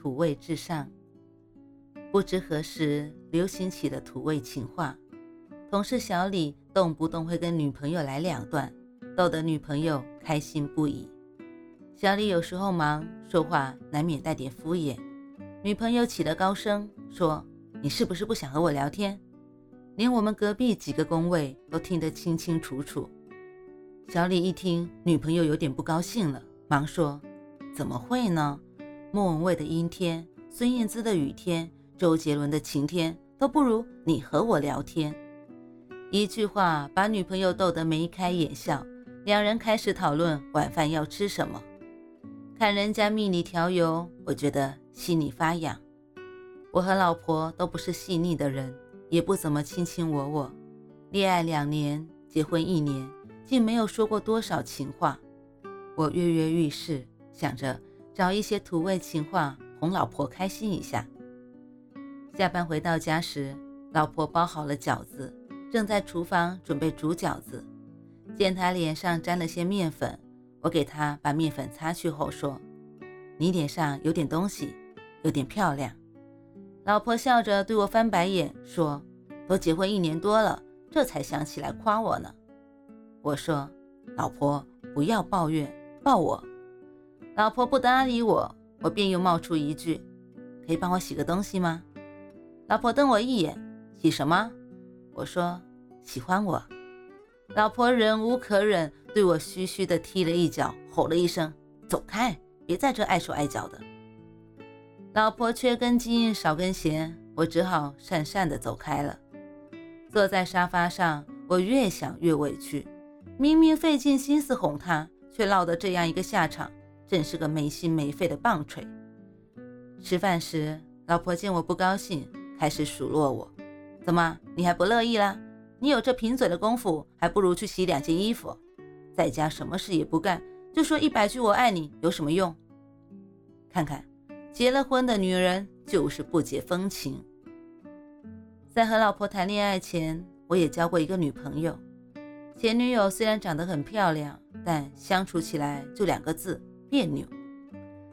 土味至上。不知何时流行起了土味情话，同事小李动不动会跟女朋友来两段，逗得女朋友开心不已。小李有时候忙，说话难免带点敷衍，女朋友起了高声说：“你是不是不想和我聊天？”连我们隔壁几个工位都听得清清楚楚。小李一听，女朋友有点不高兴了，忙说。怎么会呢？莫文蔚的阴天，孙燕姿的雨天，周杰伦的晴天，都不如你和我聊天。一句话把女朋友逗得眉开眼笑，两人开始讨论晚饭要吃什么。看人家蜜里调油，我觉得心里发痒。我和老婆都不是细腻的人，也不怎么卿卿我我。恋爱两年，结婚一年，竟没有说过多少情话。我跃跃欲试。想着找一些土味情话哄老婆开心一下。下班回到家时，老婆包好了饺子，正在厨房准备煮饺子。见她脸上沾了些面粉，我给她把面粉擦去后说：“你脸上有点东西，有点漂亮。”老婆笑着对我翻白眼说：“都结婚一年多了，这才想起来夸我呢。”我说：“老婆不要抱怨，抱我。”老婆不搭理我，我便又冒出一句：“可以帮我洗个东西吗？”老婆瞪我一眼：“洗什么？”我说：“喜欢我。”老婆忍无可忍，对我嘘嘘地踢了一脚，吼了一声：“走开，别在这碍手碍脚的。”老婆缺根筋少根弦，我只好讪讪地走开了。坐在沙发上，我越想越委屈，明明费尽心思哄她，却落得这样一个下场。真是个没心没肺的棒槌。吃饭时，老婆见我不高兴，开始数落我：“怎么，你还不乐意啦？你有这贫嘴的功夫，还不如去洗两件衣服。在家什么事也不干，就说一百句我爱你，有什么用？看看，结了婚的女人就是不解风情。在和老婆谈恋爱前，我也交过一个女朋友。前女友虽然长得很漂亮，但相处起来就两个字。”别扭，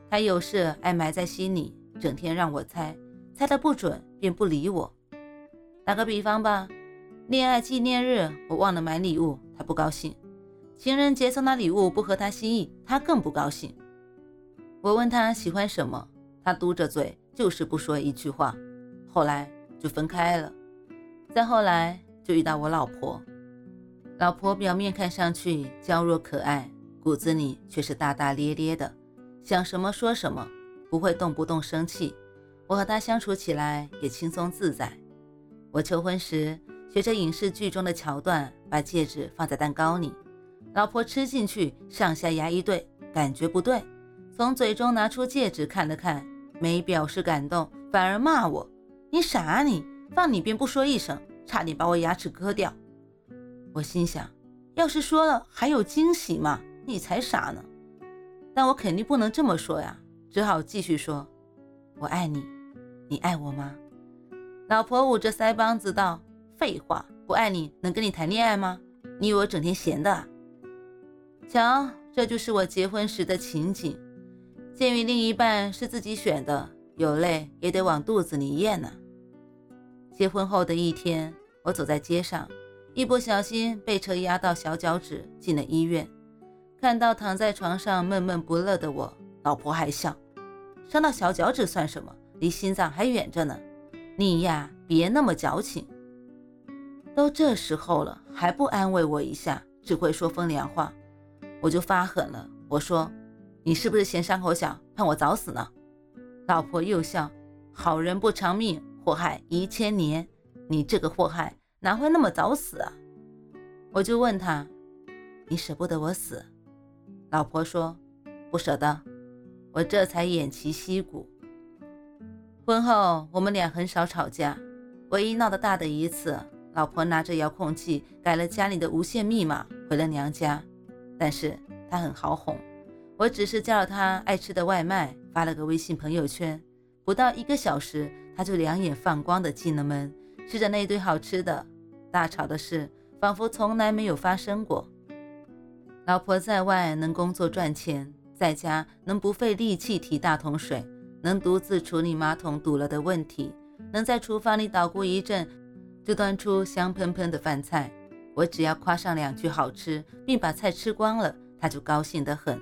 他有事爱埋在心里，整天让我猜，猜得不准便不理我。打个比方吧，恋爱纪念日我忘了买礼物，他不高兴；情人节送他礼物不合他心意，他更不高兴。我问他喜欢什么，他嘟着嘴就是不说一句话。后来就分开了，再后来就遇到我老婆。老婆表面看上去娇弱可爱。骨子里却是大大咧咧的，想什么说什么，不会动不动生气。我和他相处起来也轻松自在。我求婚时学着影视剧中的桥段，把戒指放在蛋糕里，老婆吃进去，上下牙一对，感觉不对，从嘴中拿出戒指看了看，没表示感动，反而骂我：“你傻啊你，放你便不说一声，差点把我牙齿割掉。”我心想，要是说了还有惊喜吗？你才傻呢！但我肯定不能这么说呀，只好继续说：“我爱你，你爱我吗？”老婆捂着腮帮子道：“废话，不爱你能跟你谈恋爱吗？你以为我整天闲的？”瞧，这就是我结婚时的情景。鉴于另一半是自己选的，有泪也得往肚子里咽呢。结婚后的一天，我走在街上，一不小心被车压到小脚趾，进了医院。看到躺在床上闷闷不乐的我，老婆还笑：“伤到小脚趾算什么？离心脏还远着呢。你呀，别那么矫情。都这时候了，还不安慰我一下，只会说风凉话。我就发狠了，我说：你是不是嫌伤口小，盼我早死呢？老婆又笑：好人不长命，祸害一千年。你这个祸害，哪会那么早死啊？我就问他：你舍不得我死？老婆说：“不舍得。”我这才偃旗息鼓。婚后我们俩很少吵架，唯一闹得大的一次，老婆拿着遥控器改了家里的无线密码，回了娘家。但是她很好哄，我只是叫了她爱吃的外卖，发了个微信朋友圈，不到一个小时，她就两眼放光的进了门，吃着那堆好吃的，大吵的事仿佛从来没有发生过。老婆在外能工作赚钱，在家能不费力气提大桶水。能独自处理马桶堵了的问题，能在厨房里捣鼓一阵就端出香喷喷的饭菜。我只要夸上两句好吃，并把菜吃光了，他就高兴得很。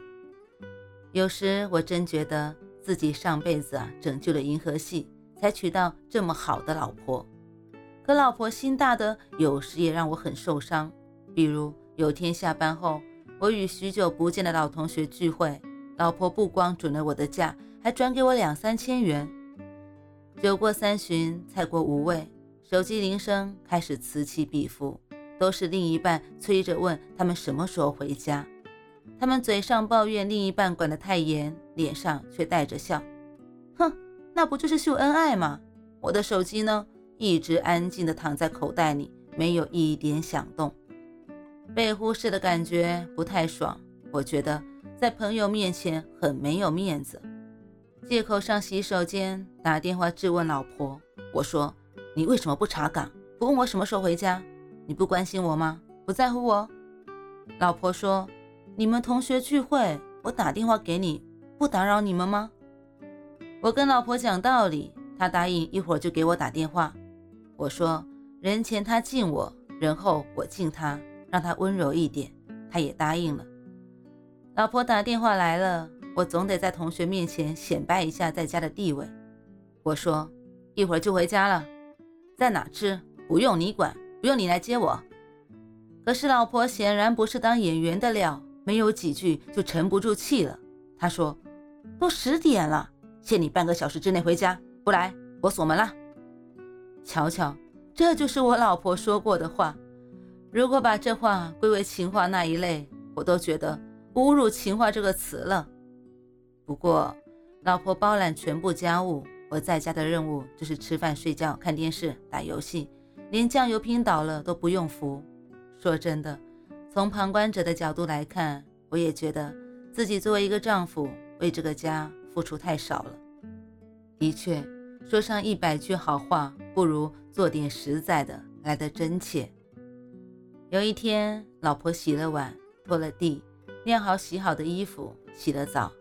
有时我真觉得自己上辈子啊拯救了银河系，才娶到这么好的老婆。可老婆心大的，有时也让我很受伤。比如有天下班后，我与许久不见的老同学聚会，老婆不光准了我的假。还转给我两三千元。酒过三巡，菜过五味，手机铃声开始此起彼伏，都是另一半催着问他们什么时候回家。他们嘴上抱怨另一半管得太严，脸上却带着笑。哼，那不就是秀恩爱吗？我的手机呢，一直安静地躺在口袋里，没有一点响动。被忽视的感觉不太爽，我觉得在朋友面前很没有面子。借口上洗手间，打电话质问老婆。我说：“你为什么不查岗？不问我什么时候回家？你不关心我吗？不在乎我？”老婆说：“你们同学聚会，我打电话给你，不打扰你们吗？”我跟老婆讲道理，她答应一会儿就给我打电话。我说：“人前她敬我，人后我敬她，让他温柔一点。”他也答应了。老婆打电话来了。我总得在同学面前显摆一下在家的地位。我说：“一会儿就回家了，在哪吃不用你管，不用你来接我。”可是老婆显然不是当演员的料，没有几句就沉不住气了。她说：“都十点了，限你半个小时之内回家，不来我锁门了。”瞧瞧，这就是我老婆说过的话。如果把这话归为情话那一类，我都觉得侮辱“情话”这个词了。不过，老婆包揽全部家务，我在家的任务就是吃饭、睡觉、看电视、打游戏，连酱油瓶倒了都不用扶。说真的，从旁观者的角度来看，我也觉得自己作为一个丈夫，为这个家付出太少了。的确，说上一百句好话，不如做点实在的来得真切。有一天，老婆洗了碗、拖了地、晾好洗好的衣服、洗了澡。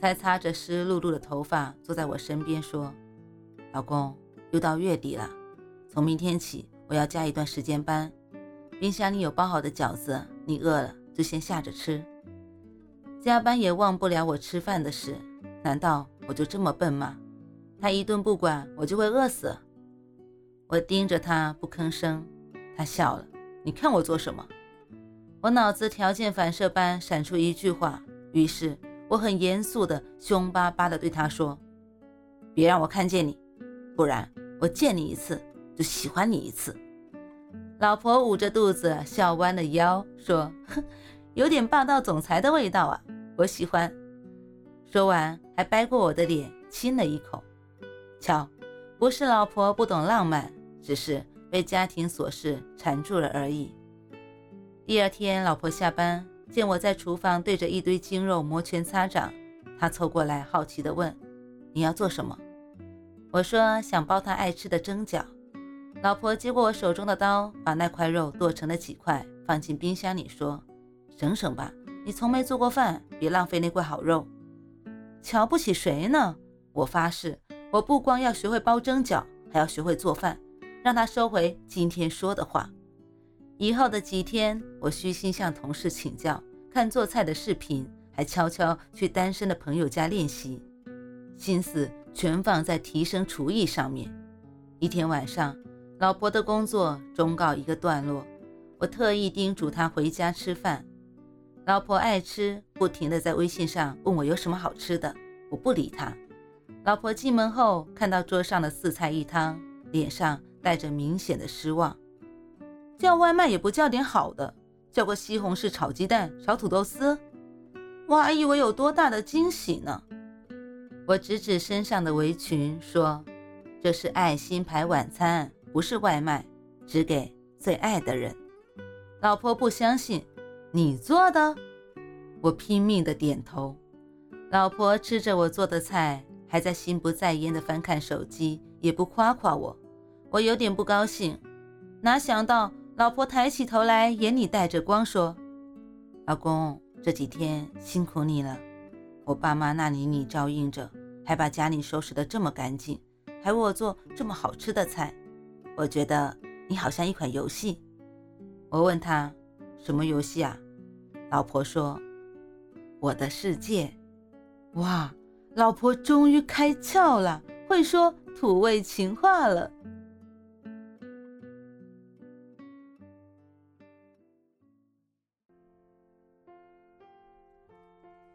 才擦着湿漉漉的头发，坐在我身边说：“老公，又到月底了，从明天起我要加一段时间班。冰箱里有包好的饺子，你饿了就先下着吃。加班也忘不了我吃饭的事，难道我就这么笨吗？他一顿不管，我就会饿死？”我盯着他不吭声，他笑了：“你看我做什么？”我脑子条件反射般闪出一句话，于是。我很严肃的、凶巴巴的对他说：“别让我看见你，不然我见你一次就喜欢你一次。”老婆捂着肚子笑弯了腰说：“哼，有点霸道总裁的味道啊，我喜欢。”说完还掰过我的脸亲了一口。瞧，不是老婆不懂浪漫，只是被家庭琐事缠住了而已。第二天，老婆下班。见我在厨房对着一堆精肉摩拳擦掌，她凑过来好奇地问：“你要做什么？”我说：“想包他爱吃的蒸饺。”老婆接过我手中的刀，把那块肉剁成了几块，放进冰箱里，说：“省省吧，你从没做过饭，别浪费那块好肉。”瞧不起谁呢？我发誓，我不光要学会包蒸饺，还要学会做饭。让他收回今天说的话。以后的几天，我虚心向同事请教，看做菜的视频，还悄悄去单身的朋友家练习，心思全放在提升厨艺上面。一天晚上，老婆的工作终告一个段落，我特意叮嘱她回家吃饭。老婆爱吃，不停地在微信上问我有什么好吃的，我不理她。老婆进门后，看到桌上的四菜一汤，脸上带着明显的失望。叫外卖也不叫点好的，叫个西红柿炒鸡蛋、炒土豆丝，我还以为有多大的惊喜呢。我指指身上的围裙说：“这是爱心牌晚餐，不是外卖，只给最爱的人。老婆不相信，你做的？我拼命的点头。老婆吃着我做的菜，还在心不在焉的翻看手机，也不夸夸我。我有点不高兴，哪想到老婆抬起头来，眼里带着光，说：“老公，这几天辛苦你了。我爸妈那里你照应着，还把家里收拾得这么干净，还为我做这么好吃的菜。我觉得你好像一款游戏。”我问他：“什么游戏啊？”老婆说：“我的世界。”哇，老婆终于开窍了，会说土味情话了。